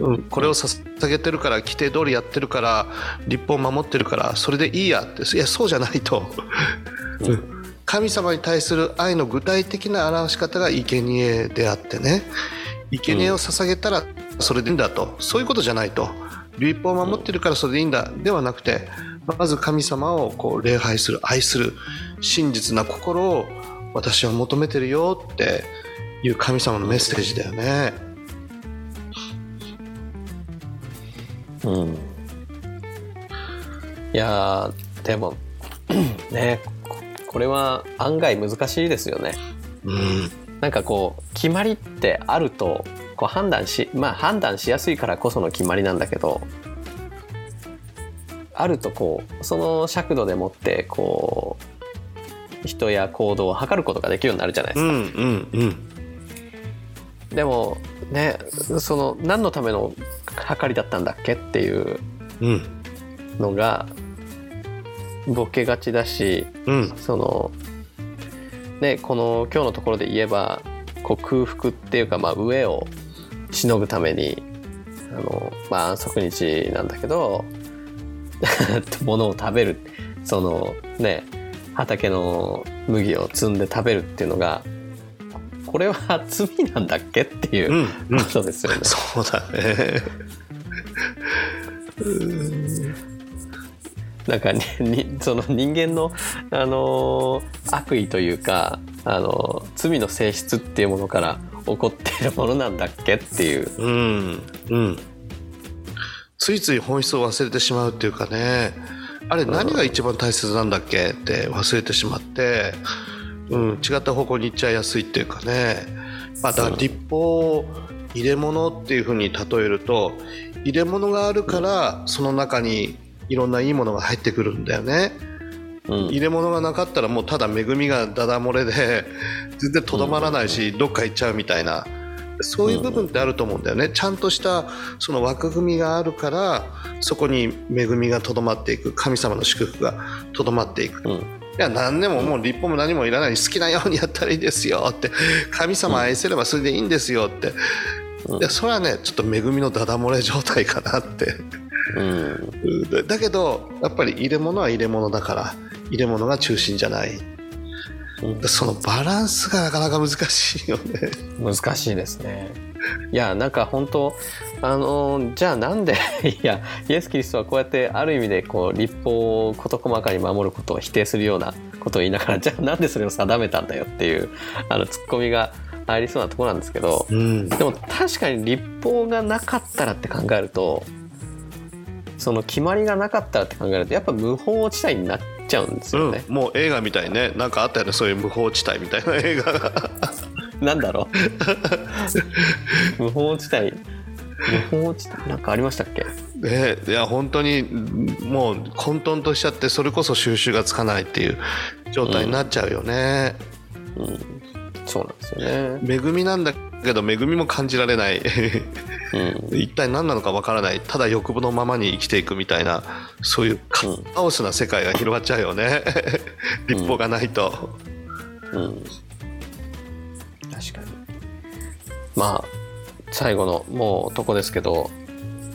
うん、これを捧げてるから規定通りやってるから立法を守ってるからそれでいいや。っていやそうじゃないと。うん。神様に対する愛の具体的な表し方が生贄であってね。生贄を捧げたらそれでいいんだと、そういうことじゃないと。立法を守ってるからそれでいいんだ。ではなくてまず神様をこう礼拝する愛する真実な心を私は求めてるよっていう神様のメッセージだよね。
うん、いやでも ねこれは案外難しいですよね。うんなんかこう決まりってあるとこう判断しまあ判断しやすいからこその決まりなんだけどあるとこうその尺度でもってこう人や行動を測ることができるようになるじゃないですか。うんうんうん、でもねその何のための測りだったんだっけっていうのがボケがちだし、うん、そのね、この今日のところで言えばこう空腹っていうか、まあ、飢えをしのぐためにあの、まあ、安息日なんだけど 物を食べるそのね畑の麦を摘んで食べるっていうのがこれは罪なんだっけっていうことですよね。うんうん、
そうだね
なんかにその人間の、あのー、悪意というか、あのー、罪の性質っていうものから起こっているものなんだっけっていう。うん、
うん、ついつい本質を忘れてしまうっていうかねあれ何が一番大切なんだっけって忘れてしまって、うん、違った方向に行っちゃいやすいっていうかね、まあ、だから立法入れ物っていうふうに例えると入れ物があるからその中にいろんないいものが入ってくるんだよね。うん、入れ物がなかったらもうただ恵みがダダ漏れで 全然とどまらないし、どっか行っちゃうみたいな。そういう部分ってあると思うんだよね、ちゃんとしたその枠組みがあるからそこに恵みがとどまっていく。神様の祝福がとどまっていく、うん、いや何でももう立法も何もいらない好きなようにやったらいいですよって。神様愛せればそれでいいんですよって、うん、いやそれはねちょっと恵みのダダ漏れ状態かなって。うん、だけどやっぱり入れ物は入れ物だから入れ物が中心じゃない、うん、そのバランスがなかなか難しいよね。
難しいですねいやなんか本当あのじゃあなんで いやイエス・キリストはこうやってある意味でこう立法を事細かに守ることを否定するようなことを言いながらじゃあなんでそれを定めたんだよっていうあのツッコミがありそうなところなんですけど、うん、でも確かに立法がなかったらって考えるとその決まりがなかったらって考えるとやっぱ無法地帯になっちゃうんですよね、
うん、もう映画みたいね。なんかあったよね。そういう無法地帯みたいな映画が
なんだろう。無法地帯。無法地帯。なんかありましたっけ？
ねいや本当にもう混沌としちゃってそれこそ収拾がつかないっていう状態になっちゃうよね、
うん。そうなんですよね。
恵みなんだけど恵みも感じられない。
うん。
一体何なのかわからない。ただ欲望のままに生きていくみたいなそういうカオスな世界が広がっちゃうよね。立法がないと、
うん。確まあ最後のもうとこですけど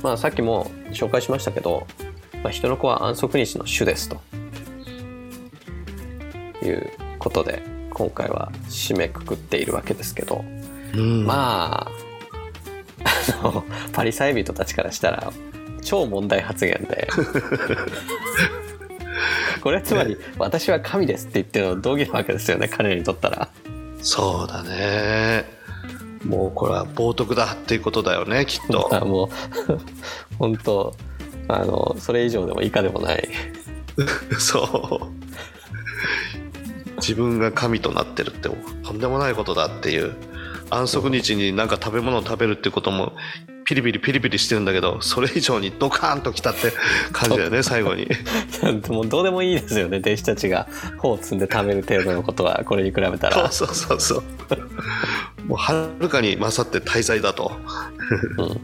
まあさっきも紹介しましたけど、まあ、人の子は安息日の主ですと。いうことで今回は締めくくっているわけですけど。
うん。
まああのパリサイ人たちからしたら超問題発言で。これはつまり「私は神です」って言ってるの同義なわけですよね彼らにとったら。
そうだねもうこれは冒涜だっていうことだよねきっと。
まあもう 本当あのそれ以上でも以下でもない。
そう。自分が神となってるってとんでもないことだっていう。安息日になんか食べ物を食べるってこともピリピリピリピリしてるんだけどそれ以上にドカーンときたって感じだよね 最後に。
もうどうでもいいですよね弟子たちが頬を摘んで食べる程度のことはこれに比べたら、
そうそうそうもうはるかに勝って大罪だと。
うん、い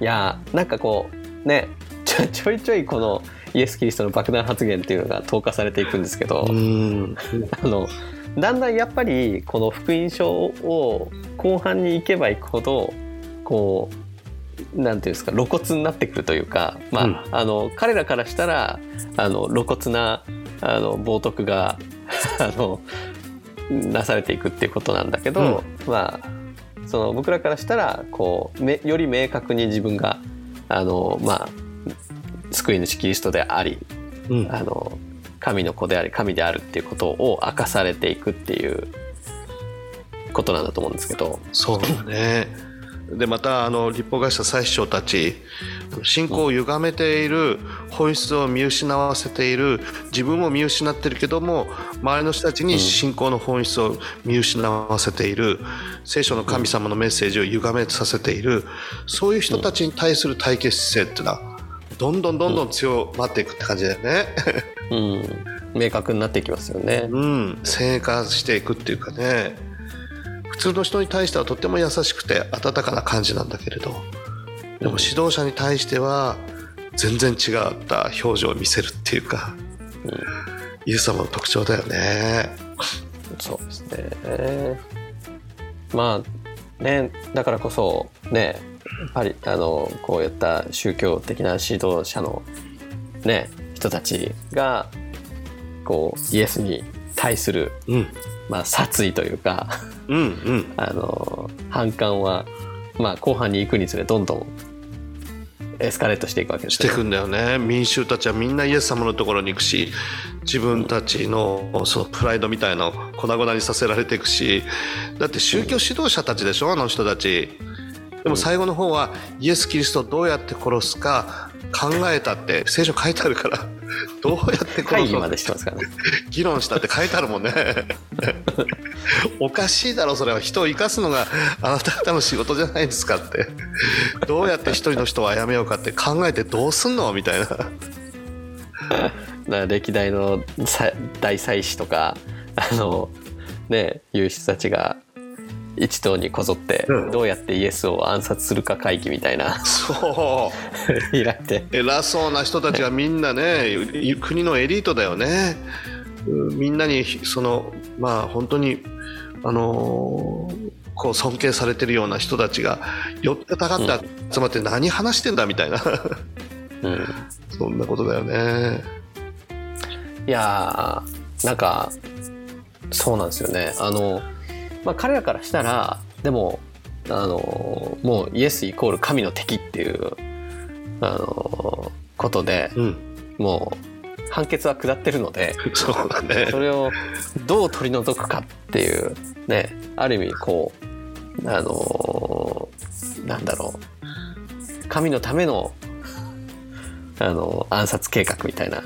やーなんかこうねちょちょいちょいこのイエス・キリストの爆弾発言っていうのが投下されていくんですけど、
うん。
あのだんだんやっぱりこの福音書を後半に行けば行くほどこうなんていうんですか露骨になってくるというか、まあ
うん。
あの彼らからしたらあの露骨なあの冒涜が あのなされていくっていうことなんだけど、まあその僕らからしたらこうめより明確に自分があのまあ救い主キリストであり
うん。
あの神の子であり神であるっていうことを明かされていくっていうことなんだと思うんですけど、
そうだね。でまたあの立法会社祭司長たち信仰を歪めている本質を見失わせている自分も見失ってるけども周りの人たちに信仰の本質を見失わせている聖書の神様のメッセージを歪めさせているそういう人たちに対する対決姿勢っていうのはどんどんどんどん強まっていくって感じだよね。
うん、明確になっていきますよね。
うん、先鋭化していくっていうかね普通の人に対してはとっても優しくて温かな感じなんだけれどでも指導者に対しては全然違った表情を見せるっていうか、イエス様の特徴だよね。
そうですね。まあねだからこそねやっぱりあのこういった宗教的な指導者のね人たちがこうイエスに対する、
うん、
まあ、殺意というか
うん、うん、
あの反感は、まあ、後半に行くにつれどんどんエスカレートしていくわけですよ
していくんだよね。民衆たちはみんなイエス様のところに行くし自分たちのそのプライドみたいのを粉々にさせられていくし。だって宗教指導者たちでしょあの人たち。でも最後の方はイエス・キリストをどうやって殺すか考えたって聖書書いてあるから どうやって
会議までしてますからね。
議論したって書いてあるもんね。おかしいだろそれは。人を生かすのがあなた方の仕事じゃないですかって。どうやって一人の人を殺めようかって考えてどうすんの？みたいな。
だから歴代のさ大祭司とかあのねいう人たちが一堂にこぞって
うん。
どうやってイエスを暗殺するか会議みたいな。
そう。
開いて。
偉そうな人たちがみんなね国のエリートだよね。うんみんなにそのまあ本当にあのーこう尊敬されてるような人たちが寄ってたかって集まって何話してんだみたいな。
うん。
そんなことだよね。
いやーなんかそうなんですよね。あの、まあ、彼らからしたらでもあのもうイエスイコール神の敵っていうあのことで
うん。
もう判決は下ってるので
そうだね。
それをどう取り除くかっていうねある意味こうあのなんだろう。神のためのあの暗殺計画みたいな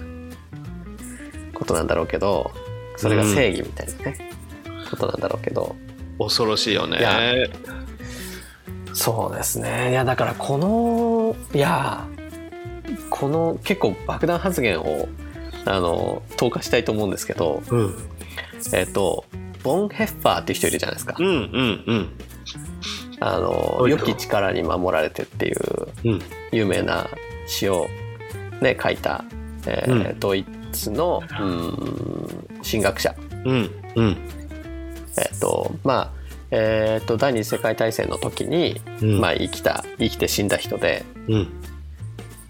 ことなんだろうけどそれが正義みたいなね、ことなんだろうけど
恐ろしいよね。
そうですね。いやだからこのいやこの結構爆弾発言をあの投下したいと思うんですけど
うん。
えっ、とボン・ヘッファーっていう人いるじゃないですか、
うんうんうん。
あの
はい
良き力に守られてっていう
うん。
有名な詩を、ね、書いた、えー
う
ドイツのうん神学者。
うんうん。
えっ、とまあえー、と第二次世界大戦の時に、
うん。
まあ、生きた生きて死んだ人で、
うん。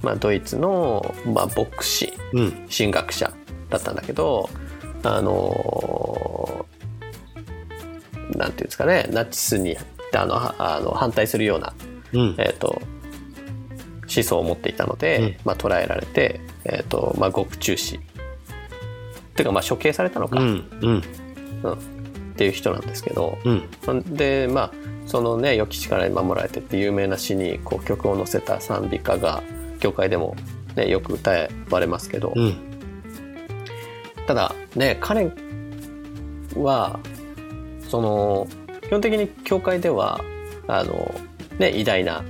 まあ、ドイツの、まあ、牧師
うん。
神学者だったんだけどあのーなんていうんですかねナチスにあのはあの反対するような、
うん。
えー、と思想を持っていたので、
うん。
まあ、捕らえられて、えーとまあ、獄中死。っていうかまあ処刑されたのか、
うん。うん
っていう人なんですけど
うん。
でまあそのね良き力に守られてって有名な詩にこう曲を載せた賛美歌が教会でも、ね、よく歌われますけど、
うん。
ただね彼はその基本的に教会ではあの、ね、偉大な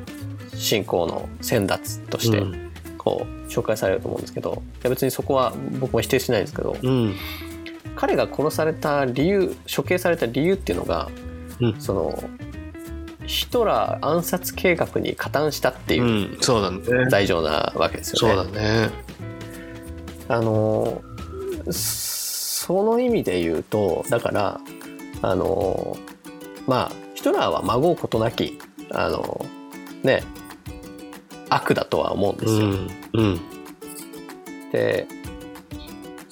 信仰の先達として
うん。
こう紹介されると思うんですけどいや別にそこは僕も否定しないんですけど
うん
彼が殺された理由処刑された理由っていうのが、
うん
そのヒトラー暗殺計画に加担したっていううん
そうだね
罪状なわけです
そ
よね。
うだね
あのその意味で言うとだからあのまあヒトラーはまごうことなきあのね悪だとは思うんですよ。
うんうん
で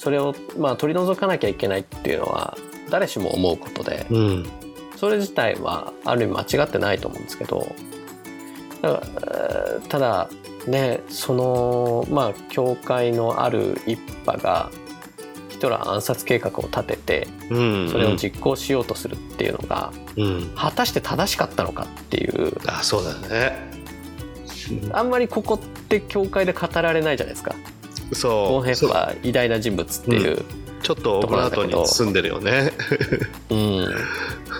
それを、まあ、取り除かなきゃいけないっていうのは誰しも思うことで
うん。
それ自体はある意味間違ってないと思うんですけどだからえーただねそのまあ教会のある一派がヒトラー暗殺計画を立てて
うん。
それを実行しようとするっていうのが
うん。
果たして正しかったのかっていう。
あそうだね。
あんまりここって教会で語られないじゃないですか。
そう。
ボンヘッファー偉大な人物っていう。
ちょっとオブラートに住んでるよね。
うん、だか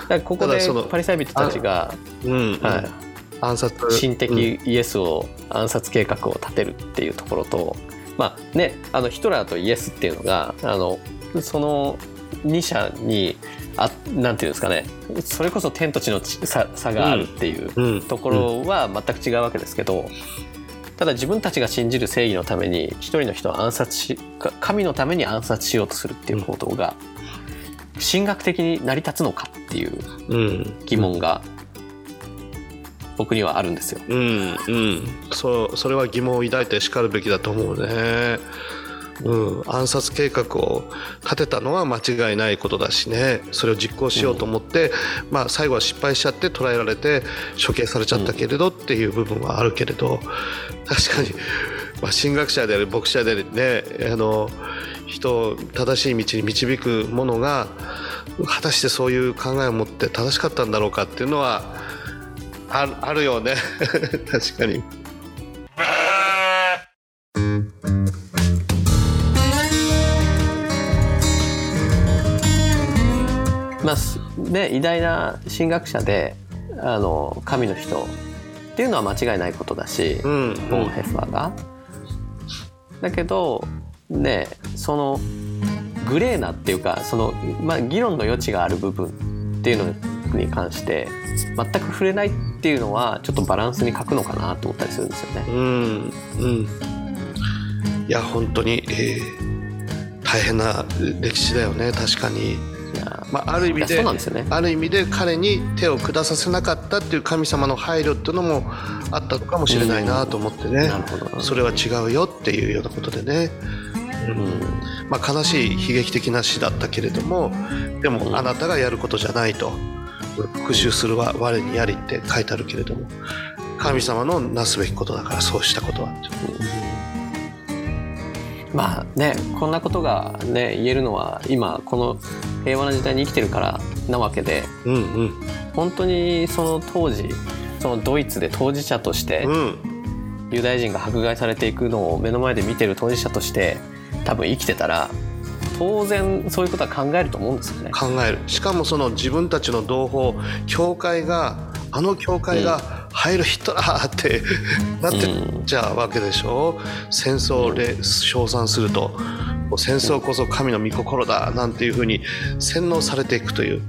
らここでパリサイ人たちが、
うん
はい、
暗殺。
神的イエスを暗殺計画を立てるっていうところと、まあねあのヒトラーとイエスっていうのがあのその2者にあなんていうんですかね。それこそ天と地の差差があるっていう
うん。
ところは全く違うわけですけど、ただ自分たちが信じる正義のために一人の人を暗殺し神のために暗殺しようとするっていう行動が神学的に成り立つのかっていう疑問が僕にはあるんですよ。
うんうん。そうそれは疑問を抱いてしかるべきだと思うね。うん、暗殺計画を立てたのは間違いないことだしね。それを実行しようと思って、まあ、最後は失敗しちゃって捕らえられて処刑されちゃったけれどっていう部分はあるけれど確かに、まあ、神学者である牧者であるねあの人を正しい道に導くものが果たしてそういう考えを持って正しかったんだろうかっていうのはああるよね。確かに。
まあすね、偉大な神学者であの神の人っていうのは間違いないことだし、
うん
ボンヘッファーが。だけどねそのグレーなっていうかその、まあ、議論の余地がある部分っていうのに関して全く触れないっていうのはちょっとバランスに欠くのかなと思ったりするんですよね。
うんうんいや本当に、えー大変な歴史だよね確かに、
いや
まあ、ある意味で
ね。
ある意味で彼に手を下させなかったっていう神様の配慮っていうのもあったのかもしれないなと思ってね。
なるほど。な
それは違うよっていうようなことでね、
うん。
まあ、悲しい悲劇的な死だったけれどもで
うん。
もあなたがやることじゃないと。復讐するは我にやりって書いてあるけれども神様のなすべきことだからそうしたことは
まあねこんなことがね言えるのは今この平和な時代に生きてるからなわけで
うんうん。
本当にその当時そのドイツで当事者として
うん。
ユダヤ人が迫害されていくのを目の前で見てる当事者として多分生きてたら当然そういうことは考えると思うんですよね。
考える。しかもその自分たちの同胞教会があの教会が入るヒットラーってなってっちゃうわけでしょ、うん、戦争を称賛すると。戦争こそ神の御心だなんていうふうに洗脳されていくという。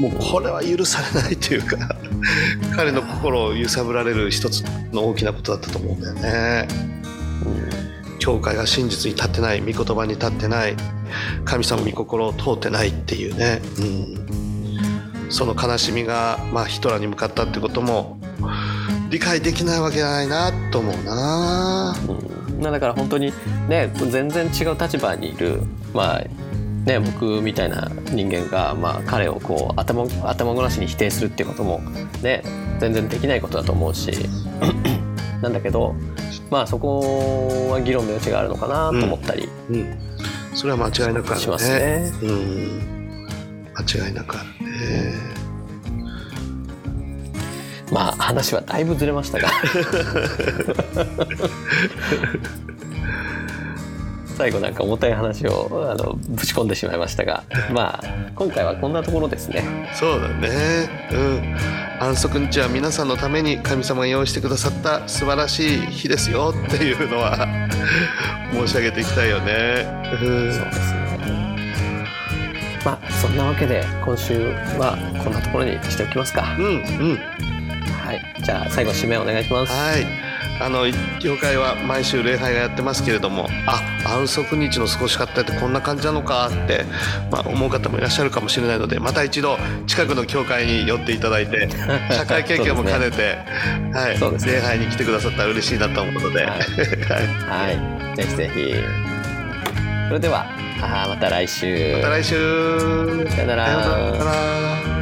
もうこれは許されないというか 彼の心を揺さぶられる一つの大きなことだったと思うんだよね。教会が真実に立ってない御言葉に立ってない神様御心を通ってないっていうね、うん、その悲しみが、まあ、ヒトラーに向かったってことも理解できないわけじゃないなと思うな、
うん、だから本当にね全然違う立場にいるまあね、僕みたいな人間が、まあ、彼をこう頭頭ごなしに否定するっていうことも、ね、全然できないことだと思うし なんだけど、まあ、そこは議論の余地があるのかなと思ったり、
うんうん、それは間違いなくあるね。しますね。うん、間違いなくあるね。
まあ話はだいぶずれましたが。最後なんか重たい話をあのぶち込んでしまいましたが。まあ今回はこんなところですね。
そうだね。うん。安息日は皆さんのために神様が用意してくださった素晴らしい日ですよっていうのは申し上げていきたいよね、
うん、そうですねまあそんなわけで今週はこんなところにしておきますか。
うんうん。
はい。じゃあ最後締めお願いします。
はい。あの教会は毎週礼拝がやってますけれどもあ安息日の過ごし方ってこんな感じなのかって、まあ、思う方もいらっしゃるかもしれないのでまた一度近くの教会に寄っていただいて 社会経験も兼ねて、ね、はい、ね、礼拝に来てくださったら嬉しいなと思うので、はい、
はい、ぜひぜひ。それではあまた来週。
また来週。
さよなら